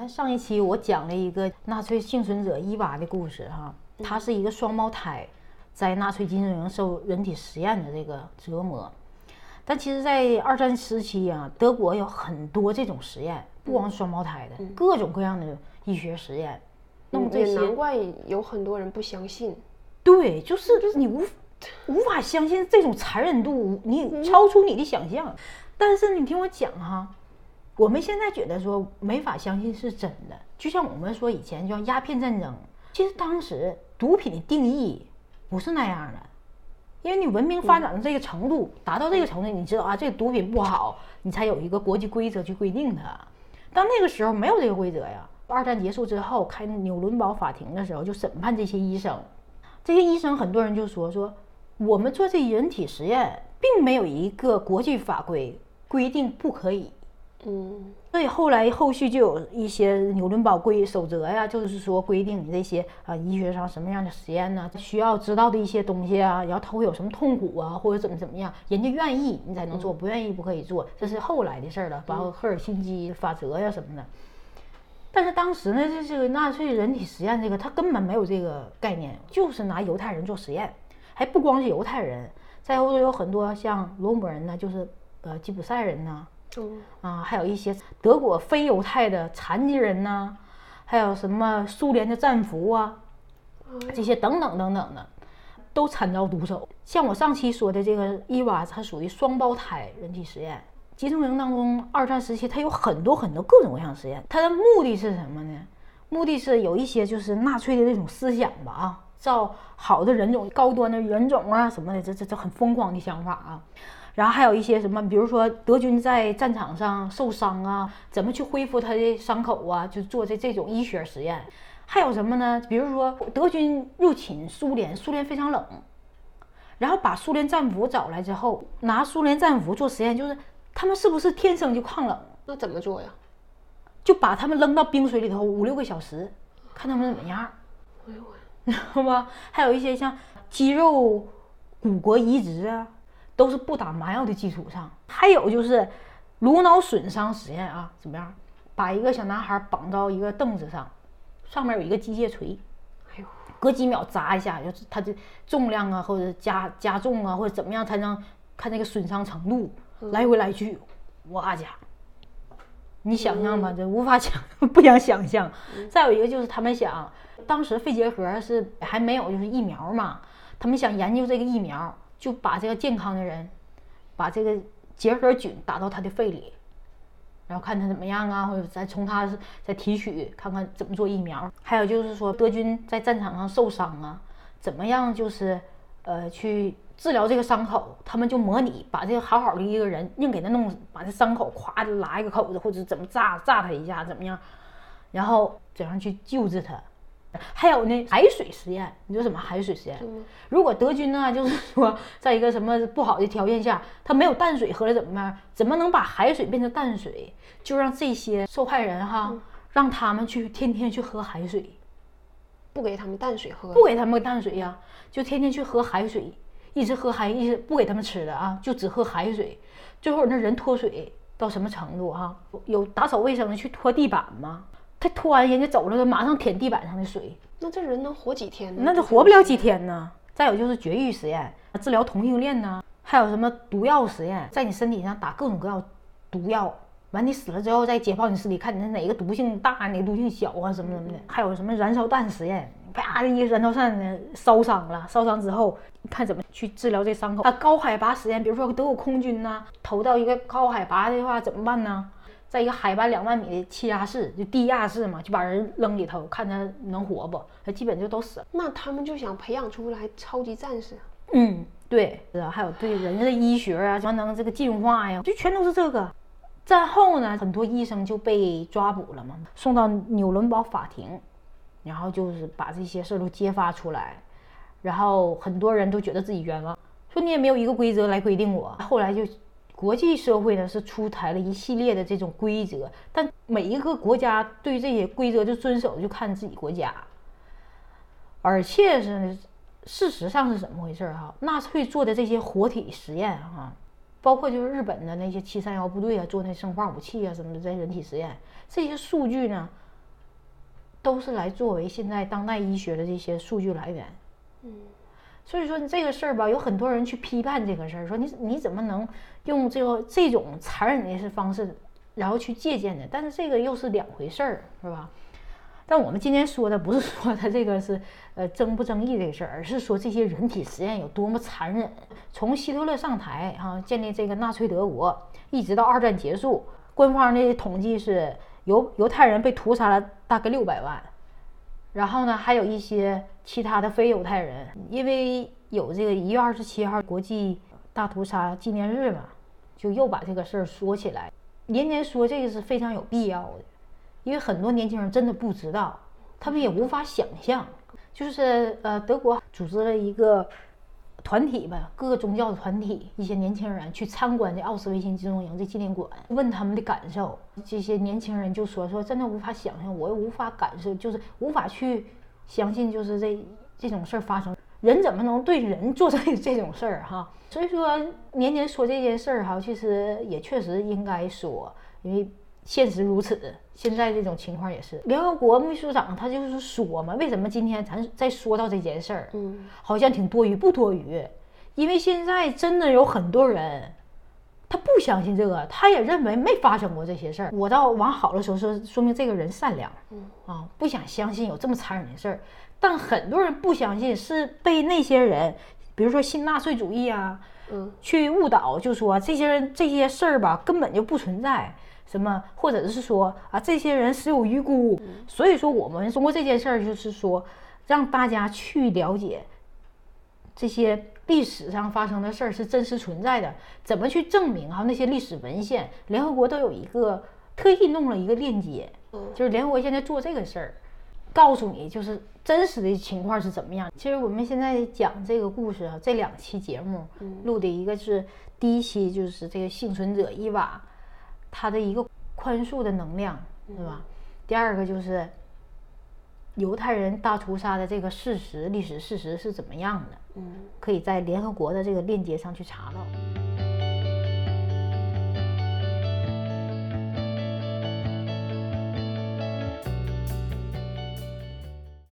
看上一期我讲了一个纳粹幸存者伊娃的故事哈，她是一个双胞胎，在纳粹集中营受人体实验的这个折磨。但其实，在二战时期啊，德国有很多这种实验，不光是双胞胎的，各种各样的医学实验。那么这些，难怪有很多人不相信。对，就是你无 无法相信这种残忍度，你超出你的想象。但是你听我讲哈。我们现在觉得说没法相信是真的，就像我们说以前叫鸦片战争，其实当时毒品的定义不是那样的，因为你文明发展到这个程度，达到这个程度，你知道啊，这个毒品不好，你才有一个国际规则去规定它。但那个时候没有这个规则呀。二战结束之后开纽伦堡法庭的时候，就审判这些医生，这些医生很多人就说说我们做这人体实验，并没有一个国际法规规定不可以。嗯，所以后来后续就有一些纽伦堡规守则呀，就是说规定你这些啊医学上什么样的实验呢，需要知道的一些东西啊，然后他会有什么痛苦啊，或者怎么怎么样，人家愿意你才能做，不愿意不可以做，这是后来的事儿了，包括赫尔辛基法则呀什么的。但是当时呢，这这个纳粹人体实验这个他根本没有这个概念，就是拿犹太人做实验，还不光是犹太人，在欧洲有很多像罗姆人呢，就是呃吉普赛人呢。啊，还有一些德国非犹太的残疾人呐，还有什么苏联的战俘啊，这些等等等等的，都惨遭毒手。像我上期说的这个伊娃，它属于双胞胎人体实验。集中营当中，二战时期它有很多很多各种各样实验，它的目的是什么呢？目的是有一些就是纳粹的那种思想吧啊，造好的人种、高端的人种啊什么的，这这这很疯狂的想法啊。然后还有一些什么，比如说德军在战场上受伤啊，怎么去恢复他的伤口啊？就做这这种医学实验。还有什么呢？比如说德军入侵苏联，苏联非常冷，然后把苏联战俘找来之后，拿苏联战俘做实验，就是他们是不是天生就抗冷？那怎么做呀？就把他们扔到冰水里头五六个小时，看他们怎么样。哎呦我，知道吗？还有一些像肌肉、骨骼移植啊。都是不打麻药的基础上，还有就是颅脑损伤实验啊，怎么样？把一个小男孩绑到一个凳子上，上面有一个机械锤，哎呦，隔几秒砸一下，就是他的重量啊，或者加加重啊，或者怎么样才能看那个损伤程度，来回来去，哇家，你想象吧，这无法想，不想想象。再有一个就是他们想，当时肺结核是还没有就是疫苗嘛，他们想研究这个疫苗。就把这个健康的人，把这个结核菌打到他的肺里，然后看他怎么样啊，或者再从他再提取，看看怎么做疫苗。还有就是说，德军在战场上受伤啊，怎么样就是呃去治疗这个伤口？他们就模拟把这个好好的一个人硬给他弄，把这伤口咵就拉一个口子，或者怎么炸炸他一下怎么样？然后怎样去救治他？还有呢，海水实验，你说什么海水实验？如果德军呢，就是说，在一个什么不好的条件下，他没有淡水喝了怎么办？怎么能把海水变成淡水？就让这些受害人哈，让他们去天天去喝海水，不给他们淡水喝，不给他们淡水呀，就天天去喝海水，一直喝海，一直不给他们吃的啊，就只喝海水。最后那人脱水到什么程度哈？有打扫卫生的去拖地板吗？他突然人家走了，他马上舔地板上的水。那这人能活几天呢？那就活不了几天呢。再有就是绝育实验，治疗同性恋呢，还有什么毒药实验，在你身体上打各种各样毒药，完你死了之后再解剖你尸体，看你是哪个毒性大，哪个毒性小啊，什么什么的。还有什么燃烧弹实验，啪的一个燃烧弹呢，烧伤了，烧伤之后看怎么去治疗这伤口。啊，高海拔实验，比如说德国空军呐，投到一个高海拔的话怎么办呢？在一个海拔两万米的气压室，就地下室嘛，就把人扔里头，看他能活不？他基本就都死了。那他们就想培养出来超级战士。嗯，对，然后，还有对人的医学啊，什么能这个进化呀，就全都是这个。战后呢，很多医生就被抓捕了嘛，送到纽伦堡法庭，然后就是把这些事儿都揭发出来，然后很多人都觉得自己冤枉，说你也没有一个规则来规定我。后来就。国际社会呢是出台了一系列的这种规则，但每一个国家对这些规则的遵守就看自己国家。而且是事实上是怎么回事儿哈？纳粹做的这些活体实验哈，包括就是日本的那些七三幺部队啊，做那生化武器啊什么的，在人体实验，这些数据呢都是来作为现在当代医学的这些数据来源。嗯，所以说你这个事儿吧，有很多人去批判这个事儿，说你你怎么能用这个这种残忍的方式，然后去借鉴呢？但是这个又是两回事儿，是吧？但我们今天说的不是说他这个是呃争不争议这个事儿，而是说这些人体实验有多么残忍。从希特勒上台哈，建立这个纳粹德国，一直到二战结束，官方的统计是犹犹太人被屠杀了大概六百万，然后呢，还有一些其他的非犹太人，因为有这个一月二十七号国际大屠杀纪念日嘛，就又把这个事儿说起来。年年说这个是非常有必要的，因为很多年轻人真的不知道，他们也无法想象。就是呃，德国组织了一个团体吧，各个宗教的团体，一些年轻人去参观这奥斯维辛集中营这纪念馆，问他们的感受。这些年轻人就说说真的无法想象，我也无法感受，就是无法去相信，就是这这种事儿发生，人怎么能对人做这 这种事儿哈？所以说年年说这件事儿哈，其实也确实应该说，因为。现实如此，现在这种情况也是。联合国秘书长他就是说嘛，为什么今天咱再说到这件事儿，嗯，好像挺多余，不多余，因为现在真的有很多人，他不相信这个，他也认为没发生过这些事儿。我倒往好了说，说说明这个人善良，嗯啊，不想相信有这么残忍的事儿。但很多人不相信，是被那些人，比如说新纳粹主义啊，嗯，去误导，就说这些人这些事儿吧根本就不存在。什么，或者是说啊，这些人死有余辜，所以说我们通过这件事儿，就是说让大家去了解这些历史上发生的事儿是真实存在的，怎么去证明哈？那些历史文献，联合国都有一个特意弄了一个链接，就是联合国现在做这个事儿，告诉你就是真实的情况是怎么样。其实我们现在讲这个故事啊，这两期节目录的一个是第一期，就是这个幸存者伊娃。他的一个宽恕的能量，是吧？第二个就是犹太人大屠杀的这个事实，历史事实是怎么样的？嗯，可以在联合国的这个链接上去查到。